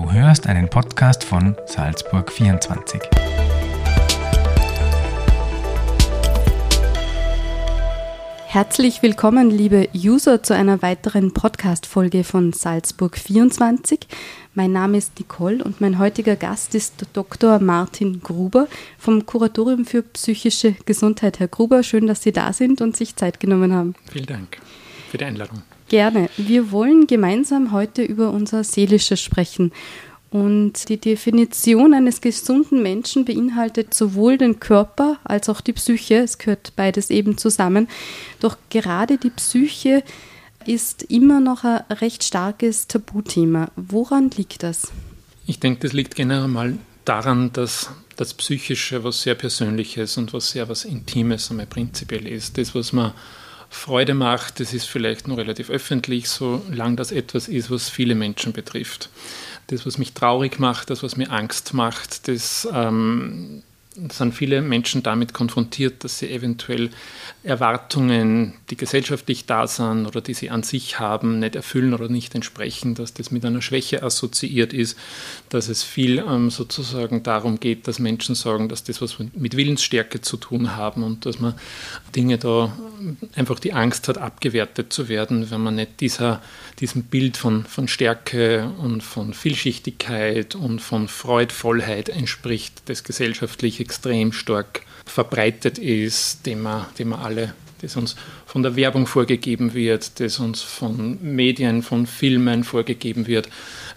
Du hörst einen Podcast von Salzburg 24. Herzlich willkommen, liebe User, zu einer weiteren Podcast-Folge von Salzburg 24. Mein Name ist Nicole und mein heutiger Gast ist Dr. Martin Gruber vom Kuratorium für psychische Gesundheit. Herr Gruber, schön, dass Sie da sind und sich Zeit genommen haben. Vielen Dank für die Einladung. Gerne. Wir wollen gemeinsam heute über unser Seelisches sprechen. Und die Definition eines gesunden Menschen beinhaltet sowohl den Körper als auch die Psyche. Es gehört beides eben zusammen. Doch gerade die Psyche ist immer noch ein recht starkes Tabuthema. Woran liegt das? Ich denke, das liegt generell mal daran, dass das Psychische was sehr Persönliches und was sehr was Intimes einmal prinzipiell ist. Das, was man Freude macht, das ist vielleicht nur relativ öffentlich, solange das etwas ist, was viele Menschen betrifft. Das, was mich traurig macht, das, was mir Angst macht, das ähm, sind viele Menschen damit konfrontiert, dass sie eventuell Erwartungen, die gesellschaftlich da sind oder die sie an sich haben, nicht erfüllen oder nicht entsprechen, dass das mit einer Schwäche assoziiert ist, dass es viel ähm, sozusagen darum geht, dass Menschen sagen, dass das was mit Willensstärke zu tun haben und dass man Dinge da einfach die Angst hat, abgewertet zu werden, wenn man nicht dieser, diesem Bild von, von Stärke und von Vielschichtigkeit und von Freudvollheit entspricht, das gesellschaftlich extrem stark verbreitet ist, den wir, den wir alle, das uns von der Werbung vorgegeben wird, das uns von Medien, von Filmen vorgegeben wird,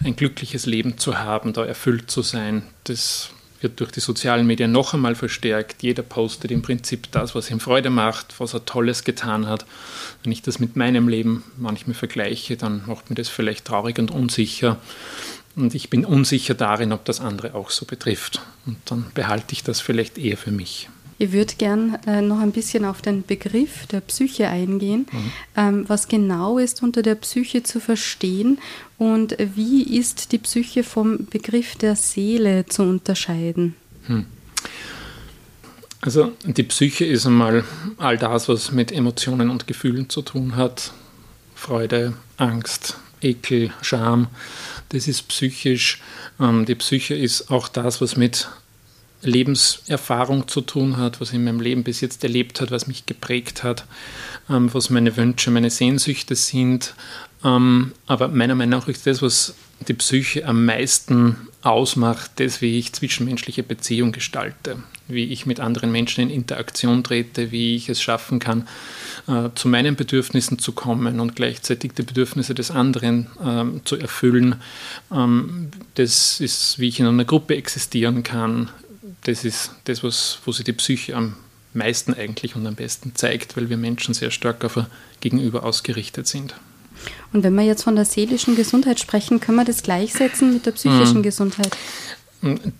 ein glückliches Leben zu haben, da erfüllt zu sein, das wird durch die sozialen Medien noch einmal verstärkt. Jeder postet im Prinzip das, was ihm Freude macht, was er Tolles getan hat. Wenn ich das mit meinem Leben manchmal vergleiche, dann macht mir das vielleicht traurig und unsicher. Und ich bin unsicher darin, ob das andere auch so betrifft. Und dann behalte ich das vielleicht eher für mich. Ich würde gern äh, noch ein bisschen auf den Begriff der Psyche eingehen. Mhm. Ähm, was genau ist unter der Psyche zu verstehen und wie ist die Psyche vom Begriff der Seele zu unterscheiden? Hm. Also die Psyche ist einmal all das, was mit Emotionen und Gefühlen zu tun hat. Freude, Angst, Ekel, Scham, das ist psychisch. Ähm, die Psyche ist auch das, was mit Lebenserfahrung zu tun hat, was in meinem Leben bis jetzt erlebt hat, was mich geprägt hat, ähm, was meine Wünsche, meine Sehnsüchte sind. Ähm, aber meiner Meinung nach ist das, was die Psyche am meisten ausmacht, das, wie ich zwischenmenschliche Beziehungen gestalte, wie ich mit anderen Menschen in Interaktion trete, wie ich es schaffen kann, äh, zu meinen Bedürfnissen zu kommen und gleichzeitig die Bedürfnisse des anderen ähm, zu erfüllen. Ähm, das ist, wie ich in einer Gruppe existieren kann, das ist das, was, wo sich die Psyche am meisten eigentlich und am besten zeigt, weil wir Menschen sehr stark auf ein Gegenüber ausgerichtet sind. Und wenn wir jetzt von der seelischen Gesundheit sprechen, können wir das gleichsetzen mit der psychischen mhm. Gesundheit?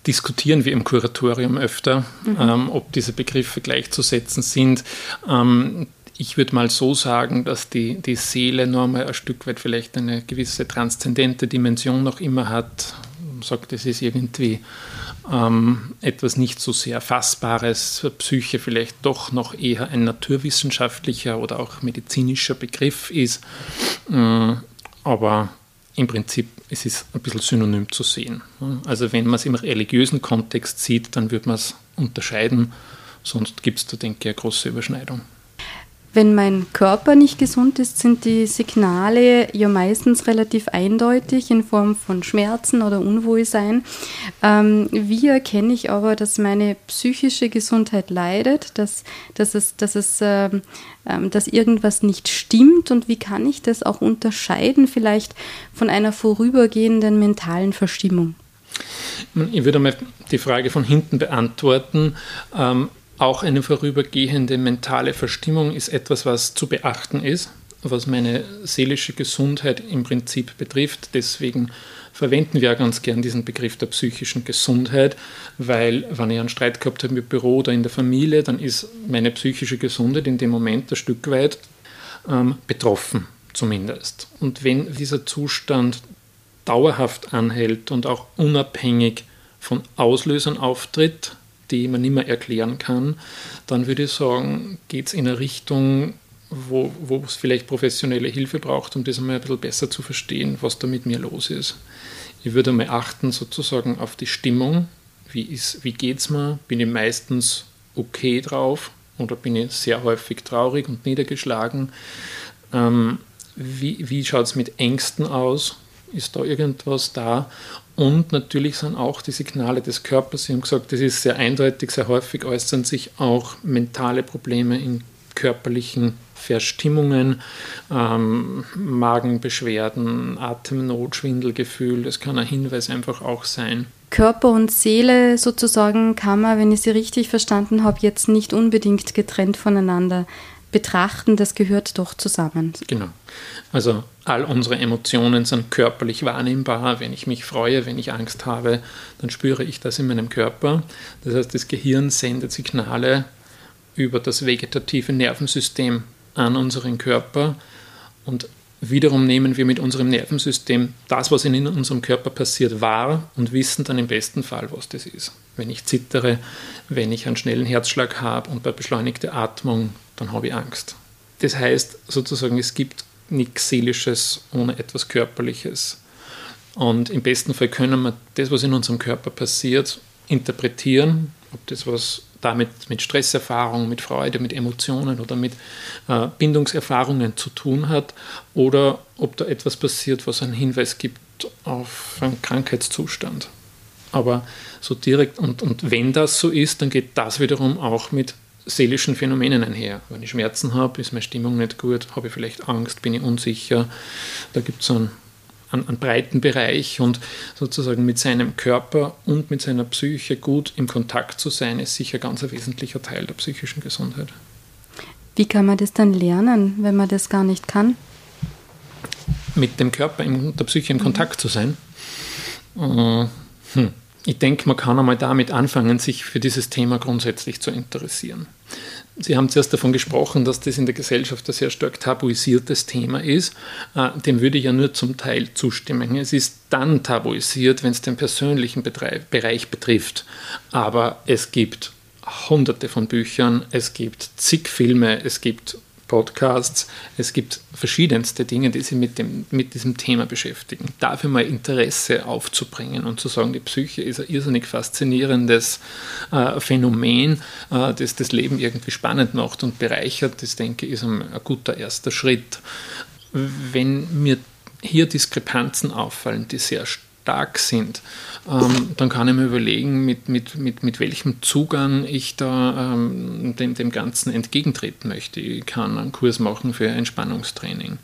Diskutieren wir im Kuratorium öfter, mhm. ähm, ob diese Begriffe gleichzusetzen sind. Ähm, ich würde mal so sagen, dass die, die Seele nur mal ein Stück weit vielleicht eine gewisse transzendente Dimension noch immer hat. Man sagt, es ist irgendwie ähm, etwas nicht so sehr Fassbares, Psyche vielleicht doch noch eher ein naturwissenschaftlicher oder auch medizinischer Begriff ist. Äh, aber im Prinzip es ist ein bisschen synonym zu sehen. Also wenn man es im religiösen Kontext sieht, dann würde man es unterscheiden, sonst gibt es da, denke ich, eine große Überschneidung. Wenn mein Körper nicht gesund ist, sind die Signale ja meistens relativ eindeutig in Form von Schmerzen oder Unwohlsein. Ähm, wie erkenne ich aber, dass meine psychische Gesundheit leidet, dass, dass, es, dass, es, ähm, ähm, dass irgendwas nicht stimmt und wie kann ich das auch unterscheiden vielleicht von einer vorübergehenden mentalen Verstimmung? Ich würde mal die Frage von hinten beantworten. Ähm, auch eine vorübergehende mentale Verstimmung ist etwas, was zu beachten ist, was meine seelische Gesundheit im Prinzip betrifft. Deswegen verwenden wir ja ganz gern diesen Begriff der psychischen Gesundheit, weil wenn ich einen Streit gehabt habe im Büro oder in der Familie, dann ist meine psychische Gesundheit in dem Moment ein Stück weit ähm, betroffen zumindest. Und wenn dieser Zustand dauerhaft anhält und auch unabhängig von Auslösern auftritt, die man nicht mehr erklären kann, dann würde ich sagen, geht es in eine Richtung, wo, wo es vielleicht professionelle Hilfe braucht, um das einmal ein bisschen besser zu verstehen, was da mit mir los ist. Ich würde mal achten sozusagen auf die Stimmung. Wie, wie geht es mir? Bin ich meistens okay drauf oder bin ich sehr häufig traurig und niedergeschlagen? Ähm, wie wie schaut es mit Ängsten aus? Ist da irgendwas da? Und natürlich sind auch die Signale des Körpers, Sie haben gesagt, das ist sehr eindeutig, sehr häufig äußern sich auch mentale Probleme in körperlichen Verstimmungen, ähm, Magenbeschwerden, Atemnot, Schwindelgefühl, das kann ein Hinweis einfach auch sein. Körper und Seele sozusagen kann man, wenn ich Sie richtig verstanden habe, jetzt nicht unbedingt getrennt voneinander betrachten, das gehört doch zusammen. Genau. Also all unsere Emotionen sind körperlich wahrnehmbar. Wenn ich mich freue, wenn ich Angst habe, dann spüre ich das in meinem Körper. Das heißt, das Gehirn sendet Signale über das vegetative Nervensystem an unseren Körper und wiederum nehmen wir mit unserem Nervensystem das, was in unserem Körper passiert, wahr und wissen dann im besten Fall, was das ist. Wenn ich zittere, wenn ich einen schnellen Herzschlag habe und bei beschleunigter Atmung, dann habe ich Angst. Das heißt sozusagen, es gibt nichts Seelisches ohne etwas Körperliches. Und im besten Fall können wir das, was in unserem Körper passiert, interpretieren, ob das was damit mit Stresserfahrung, mit Freude, mit Emotionen oder mit äh, Bindungserfahrungen zu tun hat oder ob da etwas passiert, was einen Hinweis gibt auf einen Krankheitszustand. Aber so direkt, und, und wenn das so ist, dann geht das wiederum auch mit seelischen Phänomenen einher. Wenn ich Schmerzen habe, ist meine Stimmung nicht gut, habe ich vielleicht Angst, bin ich unsicher. Da gibt es einen, einen, einen, breiten Bereich und sozusagen mit seinem Körper und mit seiner Psyche gut im Kontakt zu sein, ist sicher ganz ein wesentlicher Teil der psychischen Gesundheit. Wie kann man das dann lernen, wenn man das gar nicht kann? Mit dem Körper und der Psyche in Kontakt zu sein. Äh, hm ich denke, man kann einmal damit anfangen, sich für dieses Thema grundsätzlich zu interessieren. Sie haben zuerst davon gesprochen, dass das in der Gesellschaft ein sehr stark tabuisiertes Thema ist. Äh, dem würde ich ja nur zum Teil zustimmen. Es ist dann tabuisiert, wenn es den persönlichen Bereich betrifft. Aber es gibt hunderte von Büchern, es gibt zig Filme, es gibt Podcasts. Es gibt verschiedenste Dinge, die sich mit, dem, mit diesem Thema beschäftigen. Dafür mal Interesse aufzubringen und zu sagen, die Psyche ist ein irrsinnig faszinierendes äh, Phänomen, äh, das das Leben irgendwie spannend macht und bereichert, das denke ich ist ein, ein guter erster Schritt. Wenn mir hier Diskrepanzen auffallen, die sehr stark sind, ähm, dann kann ich mir überlegen, mit, mit, mit, mit welchem Zugang ich da ähm, dem, dem Ganzen entgegentreten möchte. Ich kann einen Kurs machen für Entspannungstraining.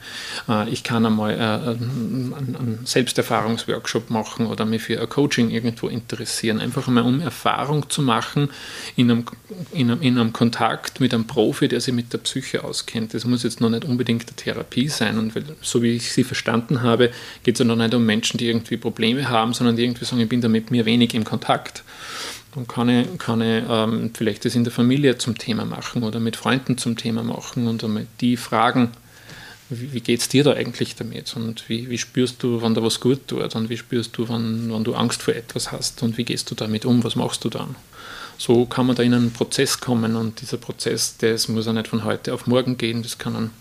Äh, ich kann einmal äh, einen, einen Selbsterfahrungsworkshop machen oder mich für ein Coaching irgendwo interessieren. Einfach einmal, um Erfahrung zu machen in einem, in, einem, in einem Kontakt mit einem Profi, der sich mit der Psyche auskennt. Das muss jetzt noch nicht unbedingt eine Therapie sein. Und weil, so wie ich sie verstanden habe, geht es ja noch nicht um Menschen, die irgendwie Probleme haben, sondern die irgendwie sagen, bin da mit mir wenig im Kontakt. Dann kann ich, kann ich ähm, vielleicht das in der Familie zum Thema machen oder mit Freunden zum Thema machen und einmal die fragen, wie, wie geht es dir da eigentlich damit und wie, wie spürst du, wann da was gut tut und wie spürst du, wann, wann du Angst vor etwas hast und wie gehst du damit um, was machst du dann? So kann man da in einen Prozess kommen und dieser Prozess, das muss ja nicht von heute auf morgen gehen, das kann einen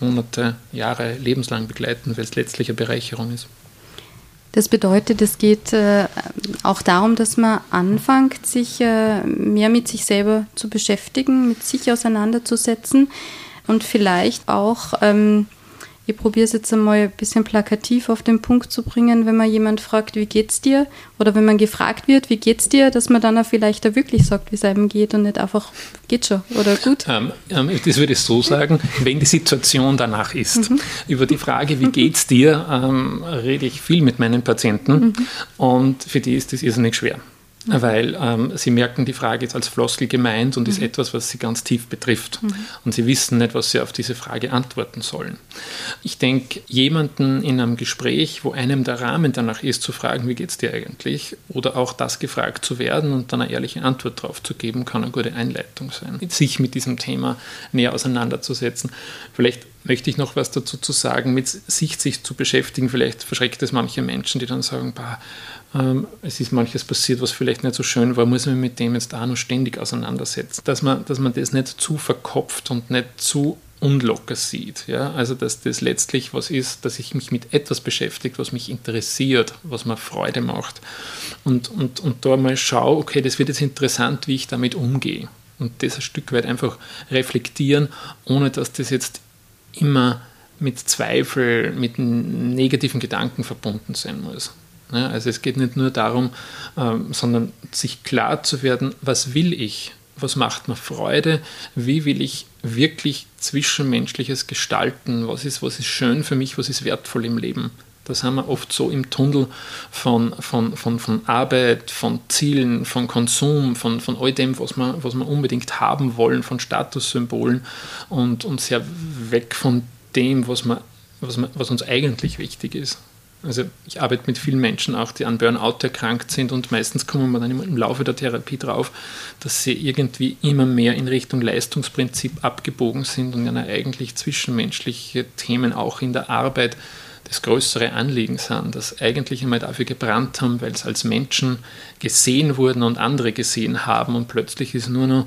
Monate, Jahre, lebenslang begleiten, weil es letztlich eine Bereicherung ist. Das bedeutet, es geht äh, auch darum, dass man anfängt, sich äh, mehr mit sich selber zu beschäftigen, mit sich auseinanderzusetzen und vielleicht auch ähm, ich probiere es jetzt einmal ein bisschen plakativ auf den Punkt zu bringen, wenn man jemand fragt, wie geht's dir? Oder wenn man gefragt wird, wie geht's dir, dass man dann auch vielleicht auch wirklich sagt, wie es einem geht und nicht einfach, geht schon oder gut. Ähm, ähm, das würde ich so sagen, wenn die Situation danach ist. Mhm. Über die Frage, wie geht's dir, ähm, rede ich viel mit meinen Patienten mhm. und für die ist das irrsinnig schwer weil ähm, sie merken, die Frage ist als Floskel gemeint und mhm. ist etwas, was sie ganz tief betrifft. Mhm. Und sie wissen nicht, was sie auf diese Frage antworten sollen. Ich denke, jemanden in einem Gespräch, wo einem der Rahmen danach ist, zu fragen, wie geht es dir eigentlich, oder auch das gefragt zu werden und dann eine ehrliche Antwort darauf zu geben, kann eine gute Einleitung sein, sich mit diesem Thema näher auseinanderzusetzen. Vielleicht möchte ich noch was dazu zu sagen, mit sich sich zu beschäftigen. Vielleicht verschreckt es manche Menschen, die dann sagen, bah, es ist manches passiert, was vielleicht nicht so schön war, muss man mit dem jetzt auch noch ständig auseinandersetzen. Dass man, dass man das nicht zu verkopft und nicht zu unlocker sieht. Ja? Also dass das letztlich was ist, dass ich mich mit etwas beschäftige, was mich interessiert, was mir Freude macht. Und, und, und da mal schaue, okay, das wird jetzt interessant, wie ich damit umgehe. Und das ein Stück weit einfach reflektieren, ohne dass das jetzt immer mit Zweifel, mit negativen Gedanken verbunden sein muss. Ja, also es geht nicht nur darum, ähm, sondern sich klar zu werden, was will ich, was macht mir Freude, wie will ich wirklich Zwischenmenschliches gestalten, was ist, was ist schön für mich, was ist wertvoll im Leben. Da sind wir oft so im Tunnel von, von, von, von Arbeit, von Zielen, von Konsum, von, von all dem, was wir, was wir unbedingt haben wollen, von Statussymbolen und, und sehr weg von dem, was, wir, was, wir, was uns eigentlich wichtig ist. Also ich arbeite mit vielen Menschen auch, die an Burnout erkrankt sind und meistens kommen wir dann im Laufe der Therapie drauf, dass sie irgendwie immer mehr in Richtung Leistungsprinzip abgebogen sind und ja eigentlich zwischenmenschliche Themen auch in der Arbeit das größere Anliegen sind, dass eigentlich einmal dafür gebrannt haben, weil es als Menschen gesehen wurden und andere gesehen haben und plötzlich ist nur noch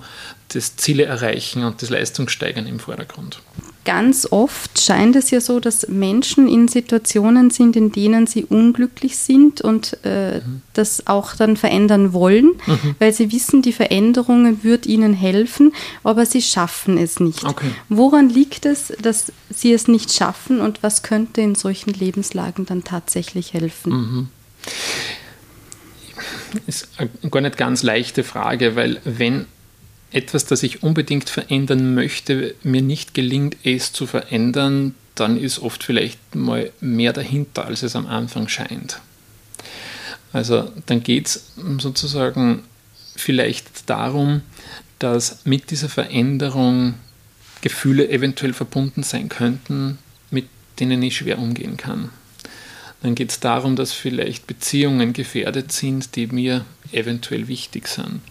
das Ziele erreichen und das Leistungssteigern im Vordergrund. Ganz oft scheint es ja so, dass Menschen in Situationen sind, in denen sie unglücklich sind und äh, mhm. das auch dann verändern wollen, mhm. weil sie wissen, die Veränderung wird ihnen helfen, aber sie schaffen es nicht. Okay. Woran liegt es, dass sie es nicht schaffen und was könnte in solchen Lebenslagen dann tatsächlich helfen? Mhm. Ist eine gar nicht ganz leichte Frage, weil wenn etwas, das ich unbedingt verändern möchte, mir nicht gelingt, es zu verändern, dann ist oft vielleicht mal mehr dahinter, als es am Anfang scheint. Also dann geht es sozusagen vielleicht darum, dass mit dieser Veränderung Gefühle eventuell verbunden sein könnten, mit denen ich schwer umgehen kann. Dann geht es darum, dass vielleicht Beziehungen gefährdet sind, die mir eventuell wichtig sind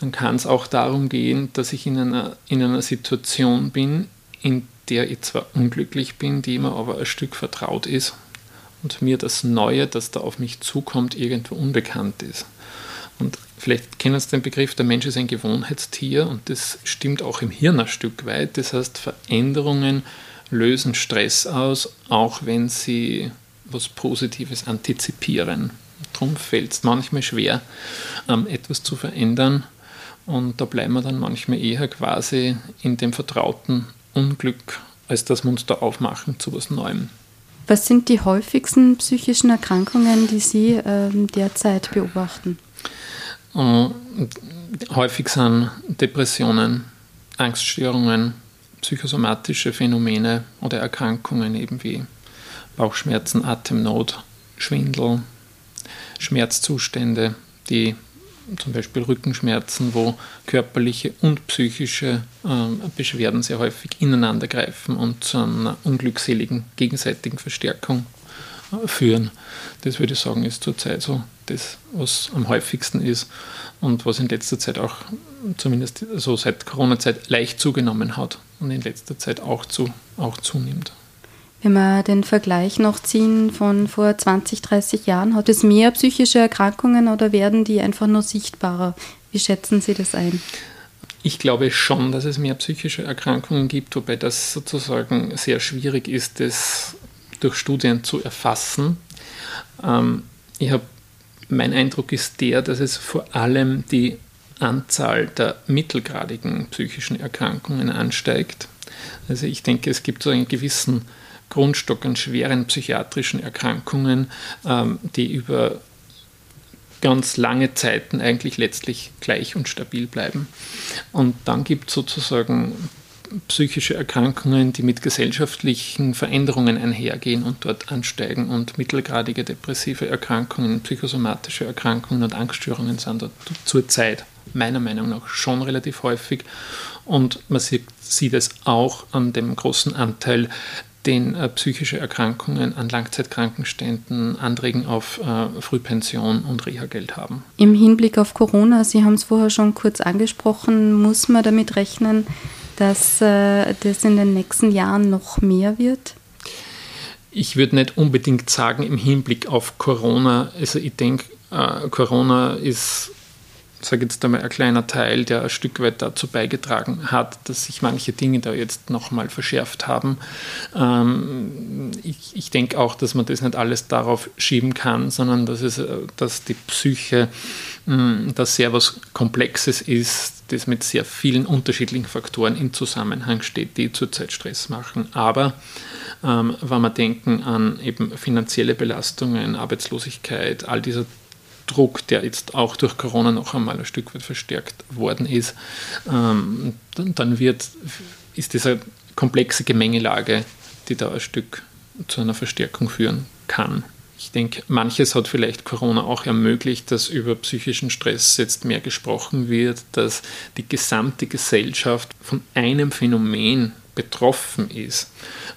dann kann es auch darum gehen, dass ich in einer, in einer Situation bin, in der ich zwar unglücklich bin, die mir aber ein Stück vertraut ist und mir das Neue, das da auf mich zukommt, irgendwo unbekannt ist. Und vielleicht kennen Sie den Begriff, der Mensch ist ein Gewohnheitstier und das stimmt auch im Hirn ein Stück weit. Das heißt, Veränderungen lösen Stress aus, auch wenn sie was Positives antizipieren. Darum fällt es manchmal schwer, ähm, etwas zu verändern, und da bleiben wir dann manchmal eher quasi in dem vertrauten Unglück, als dass wir uns da aufmachen zu was Neuem. Was sind die häufigsten psychischen Erkrankungen, die Sie äh, derzeit beobachten? Äh, häufig sind Depressionen, Angststörungen, psychosomatische Phänomene oder Erkrankungen eben wie Bauchschmerzen, Atemnot, Schwindel, Schmerzzustände, die zum Beispiel Rückenschmerzen, wo körperliche und psychische äh, Beschwerden sehr häufig ineinander greifen und zu einer unglückseligen gegenseitigen Verstärkung äh, führen. Das würde ich sagen, ist zurzeit so das, was am häufigsten ist und was in letzter Zeit auch, zumindest so seit Corona-Zeit, leicht zugenommen hat und in letzter Zeit auch, zu, auch zunimmt. Wenn wir den Vergleich noch ziehen von vor 20, 30 Jahren, hat es mehr psychische Erkrankungen oder werden die einfach nur sichtbarer? Wie schätzen Sie das ein? Ich glaube schon, dass es mehr psychische Erkrankungen gibt, wobei das sozusagen sehr schwierig ist, das durch Studien zu erfassen. Ähm, ich habe, mein Eindruck ist der, dass es vor allem die Anzahl der mittelgradigen psychischen Erkrankungen ansteigt. Also ich denke, es gibt so einen gewissen Grundstock an schweren psychiatrischen Erkrankungen, ähm, die über ganz lange Zeiten eigentlich letztlich gleich und stabil bleiben. Und dann gibt es sozusagen psychische Erkrankungen, die mit gesellschaftlichen Veränderungen einhergehen und dort ansteigen und mittelgradige depressive Erkrankungen, psychosomatische Erkrankungen und Angststörungen sind dort zurzeit meiner Meinung nach schon relativ häufig und man sieht, sieht es auch an dem großen Anteil den äh, psychische Erkrankungen an Langzeitkrankenständen anregen auf äh, Frühpension und Reha-Geld haben. Im Hinblick auf Corona, Sie haben es vorher schon kurz angesprochen, muss man damit rechnen, dass äh, das in den nächsten Jahren noch mehr wird? Ich würde nicht unbedingt sagen im Hinblick auf Corona. Also ich denke, äh, Corona ist sage jetzt einmal, ein kleiner Teil, der ein Stück weit dazu beigetragen hat, dass sich manche Dinge da jetzt nochmal verschärft haben. Ähm, ich, ich denke auch, dass man das nicht alles darauf schieben kann, sondern dass, es, dass die Psyche mh, das sehr was Komplexes ist, das mit sehr vielen unterschiedlichen Faktoren in Zusammenhang steht, die zurzeit Stress machen. Aber ähm, wenn wir denken an eben finanzielle Belastungen, Arbeitslosigkeit, all dieser Druck, der jetzt auch durch Corona noch einmal ein Stück weit verstärkt worden ist, ähm, dann wird, ist diese komplexe Gemengelage, die da ein Stück zu einer Verstärkung führen kann. Ich denke, manches hat vielleicht Corona auch ermöglicht, dass über psychischen Stress jetzt mehr gesprochen wird, dass die gesamte Gesellschaft von einem Phänomen betroffen ist,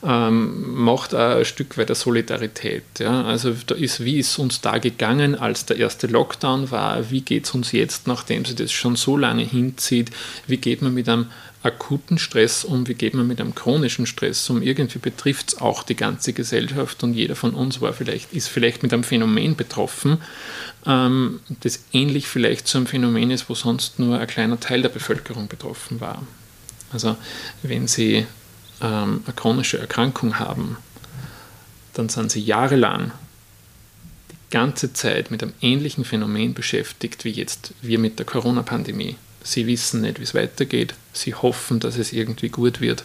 ähm, macht auch ein Stück weit der Solidarität. Ja? Also da ist, wie ist uns da gegangen, als der erste Lockdown war, wie geht es uns jetzt, nachdem sich das schon so lange hinzieht, wie geht man mit einem akuten Stress um, wie geht man mit einem chronischen Stress um. Irgendwie betrifft es auch die ganze Gesellschaft und jeder von uns war vielleicht, ist vielleicht mit einem Phänomen betroffen, ähm, das ähnlich vielleicht zu einem Phänomen ist, wo sonst nur ein kleiner Teil der Bevölkerung betroffen war. Also wenn Sie ähm, eine chronische Erkrankung haben, dann sind Sie jahrelang die ganze Zeit mit einem ähnlichen Phänomen beschäftigt wie jetzt wir mit der Corona-Pandemie. Sie wissen nicht, wie es weitergeht. Sie hoffen, dass es irgendwie gut wird.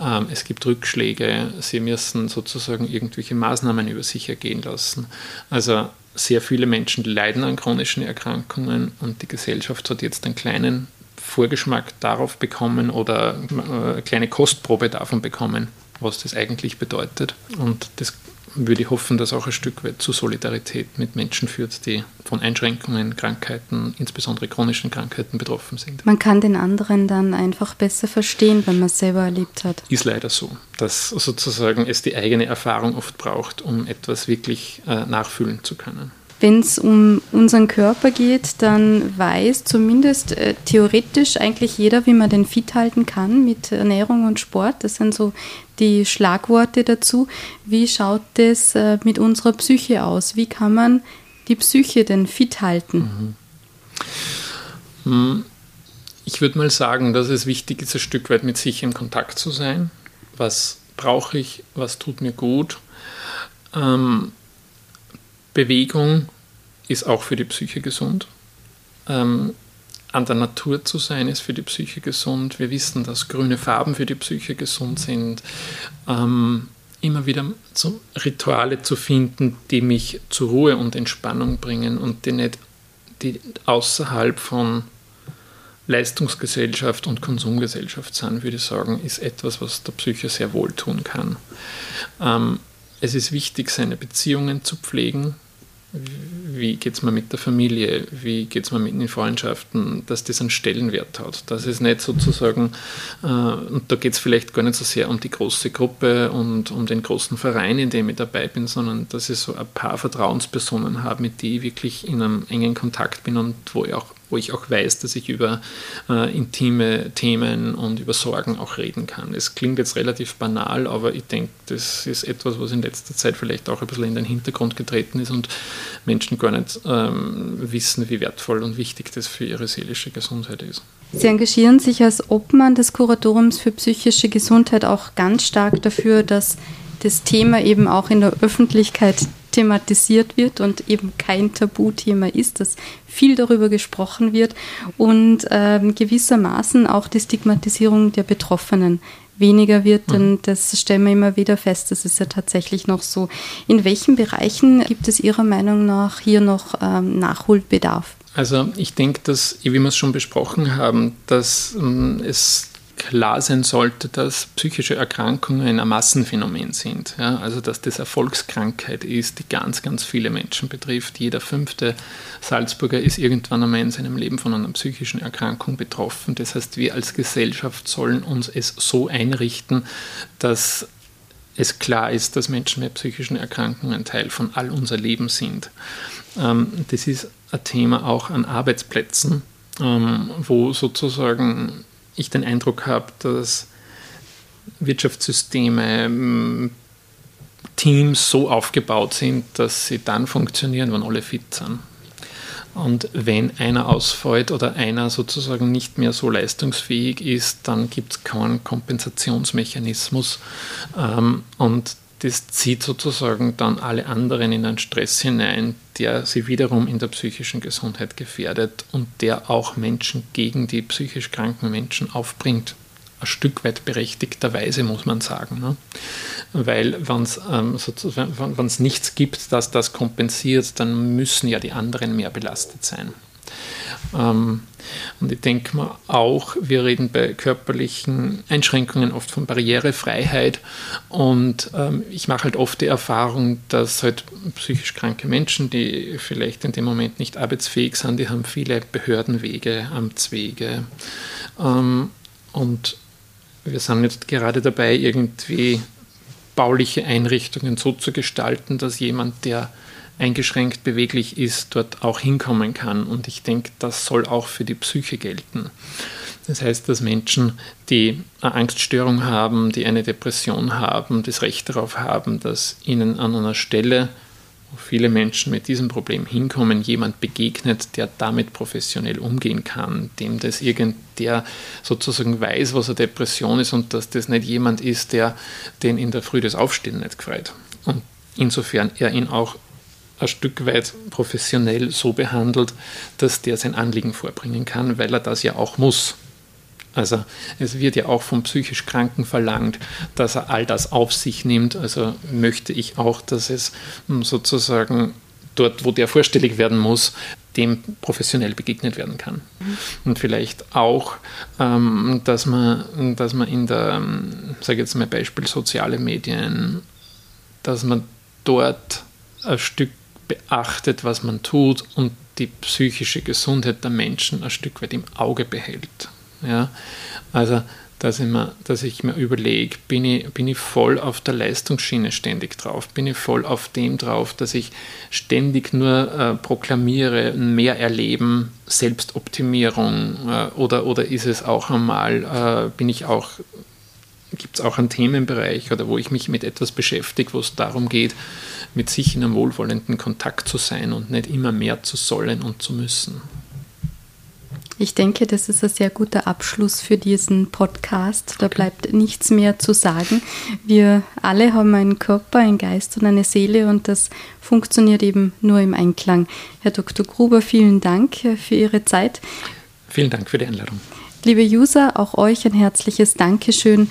Ähm, es gibt Rückschläge. Sie müssen sozusagen irgendwelche Maßnahmen über sich ergehen lassen. Also sehr viele Menschen leiden an chronischen Erkrankungen und die Gesellschaft hat jetzt einen kleinen Vorgeschmack darauf bekommen oder äh, eine kleine Kostprobe davon bekommen, was das eigentlich bedeutet. Und das würde ich hoffen, dass auch ein Stück weit zu Solidarität mit Menschen führt, die von Einschränkungen, Krankheiten, insbesondere chronischen Krankheiten betroffen sind. Man kann den anderen dann einfach besser verstehen, wenn man es selber erlebt hat. Ist leider so, dass sozusagen es die eigene Erfahrung oft braucht, um etwas wirklich äh, nachfühlen zu können. Wenn es um unseren Körper geht, dann weiß zumindest äh, theoretisch eigentlich jeder, wie man den fit halten kann mit Ernährung und Sport. Das sind so die Schlagworte dazu. Wie schaut das äh, mit unserer Psyche aus? Wie kann man die Psyche denn fit halten? Mhm. Hm. Ich würde mal sagen, dass es wichtig ist, ein Stück weit mit sich in Kontakt zu sein. Was brauche ich? Was tut mir gut? Ähm, Bewegung ist auch für die Psyche gesund. Ähm, an der Natur zu sein ist für die Psyche gesund. Wir wissen, dass grüne Farben für die Psyche gesund sind. Ähm, immer wieder so Rituale zu finden, die mich zur Ruhe und Entspannung bringen und die nicht die außerhalb von Leistungsgesellschaft und Konsumgesellschaft sind, würde ich sagen, ist etwas, was der Psyche sehr wohl tun kann. Ähm, es ist wichtig, seine Beziehungen zu pflegen, wie geht es mir mit der Familie, wie geht es mir mit den Freundschaften, dass das einen Stellenwert hat. Dass es nicht sozusagen, äh, und da geht es vielleicht gar nicht so sehr um die große Gruppe und um den großen Verein, in dem ich dabei bin, sondern dass ich so ein paar Vertrauenspersonen habe, mit denen ich wirklich in einem engen Kontakt bin und wo ich auch wo ich auch weiß, dass ich über äh, intime Themen und über Sorgen auch reden kann. Es klingt jetzt relativ banal, aber ich denke, das ist etwas, was in letzter Zeit vielleicht auch ein bisschen in den Hintergrund getreten ist und Menschen gar nicht ähm, wissen, wie wertvoll und wichtig das für ihre seelische Gesundheit ist. Sie engagieren sich als Obmann des Kuratoriums für psychische Gesundheit auch ganz stark dafür, dass das Thema eben auch in der Öffentlichkeit thematisiert wird und eben kein Tabuthema ist, dass viel darüber gesprochen wird und ähm, gewissermaßen auch die Stigmatisierung der Betroffenen weniger wird, denn mhm. das stellen wir immer wieder fest, das ist ja tatsächlich noch so. In welchen Bereichen gibt es Ihrer Meinung nach hier noch ähm, Nachholbedarf? Also ich denke, dass, wie wir es schon besprochen haben, dass ähm, es klar sein sollte, dass psychische Erkrankungen ein Massenphänomen sind. Ja? Also dass das Erfolgskrankheit ist, die ganz, ganz viele Menschen betrifft. Jeder fünfte Salzburger ist irgendwann einmal in seinem Leben von einer psychischen Erkrankung betroffen. Das heißt, wir als Gesellschaft sollen uns es so einrichten, dass es klar ist, dass Menschen mit psychischen Erkrankungen Teil von all unser Leben sind. Ähm, das ist ein Thema auch an Arbeitsplätzen, ähm, wo sozusagen ich den Eindruck habe, dass Wirtschaftssysteme, Teams so aufgebaut sind, dass sie dann funktionieren, wenn alle fit sind. Und wenn einer ausfällt oder einer sozusagen nicht mehr so leistungsfähig ist, dann gibt es keinen Kompensationsmechanismus. Ähm, und das zieht sozusagen dann alle anderen in einen Stress hinein, der sie wiederum in der psychischen Gesundheit gefährdet und der auch Menschen gegen die psychisch kranken Menschen aufbringt. Ein Stück weit berechtigterweise, muss man sagen. Ne? Weil wenn es ähm, nichts gibt, das das kompensiert, dann müssen ja die anderen mehr belastet sein. Ähm, und ich denke mal auch, wir reden bei körperlichen Einschränkungen oft von Barrierefreiheit. Und ähm, ich mache halt oft die Erfahrung, dass halt psychisch kranke Menschen, die vielleicht in dem Moment nicht arbeitsfähig sind, die haben viele Behördenwege, Amtswege. Ähm, und wir sind jetzt gerade dabei, irgendwie bauliche Einrichtungen so zu gestalten, dass jemand, der eingeschränkt beweglich ist, dort auch hinkommen kann. Und ich denke, das soll auch für die Psyche gelten. Das heißt, dass Menschen, die eine Angststörung haben, die eine Depression haben, das Recht darauf haben, dass ihnen an einer Stelle, wo viele Menschen mit diesem Problem hinkommen, jemand begegnet, der damit professionell umgehen kann, dem das irgend der sozusagen weiß, was eine Depression ist und dass das nicht jemand ist, der den in der Früh das Aufstehen nicht gefreut. Und insofern er ihn auch ein Stück weit professionell so behandelt, dass der sein Anliegen vorbringen kann, weil er das ja auch muss. Also es wird ja auch vom psychisch Kranken verlangt, dass er all das auf sich nimmt. Also möchte ich auch, dass es hm, sozusagen dort, wo der vorstellig werden muss, dem professionell begegnet werden kann. Mhm. Und vielleicht auch, ähm, dass, man, dass man in der, ähm, sage jetzt mal Beispiel soziale Medien, dass man dort ein Stück beachtet, was man tut und die psychische Gesundheit der Menschen ein Stück weit im Auge behält. Ja? Also, dass ich, mir, dass ich mir überlege, bin ich, bin ich voll auf der Leistungsschiene ständig drauf? Bin ich voll auf dem drauf, dass ich ständig nur äh, proklamiere, mehr erleben, Selbstoptimierung? Äh, oder, oder ist es auch einmal, äh, bin ich auch, gibt es auch einen Themenbereich oder wo ich mich mit etwas beschäftige, wo es darum geht, mit sich in einem wohlwollenden Kontakt zu sein und nicht immer mehr zu sollen und zu müssen. Ich denke, das ist ein sehr guter Abschluss für diesen Podcast. Da okay. bleibt nichts mehr zu sagen. Wir alle haben einen Körper, einen Geist und eine Seele und das funktioniert eben nur im Einklang. Herr Dr. Gruber, vielen Dank für Ihre Zeit. Vielen Dank für die Einladung. Liebe User, auch euch ein herzliches Dankeschön.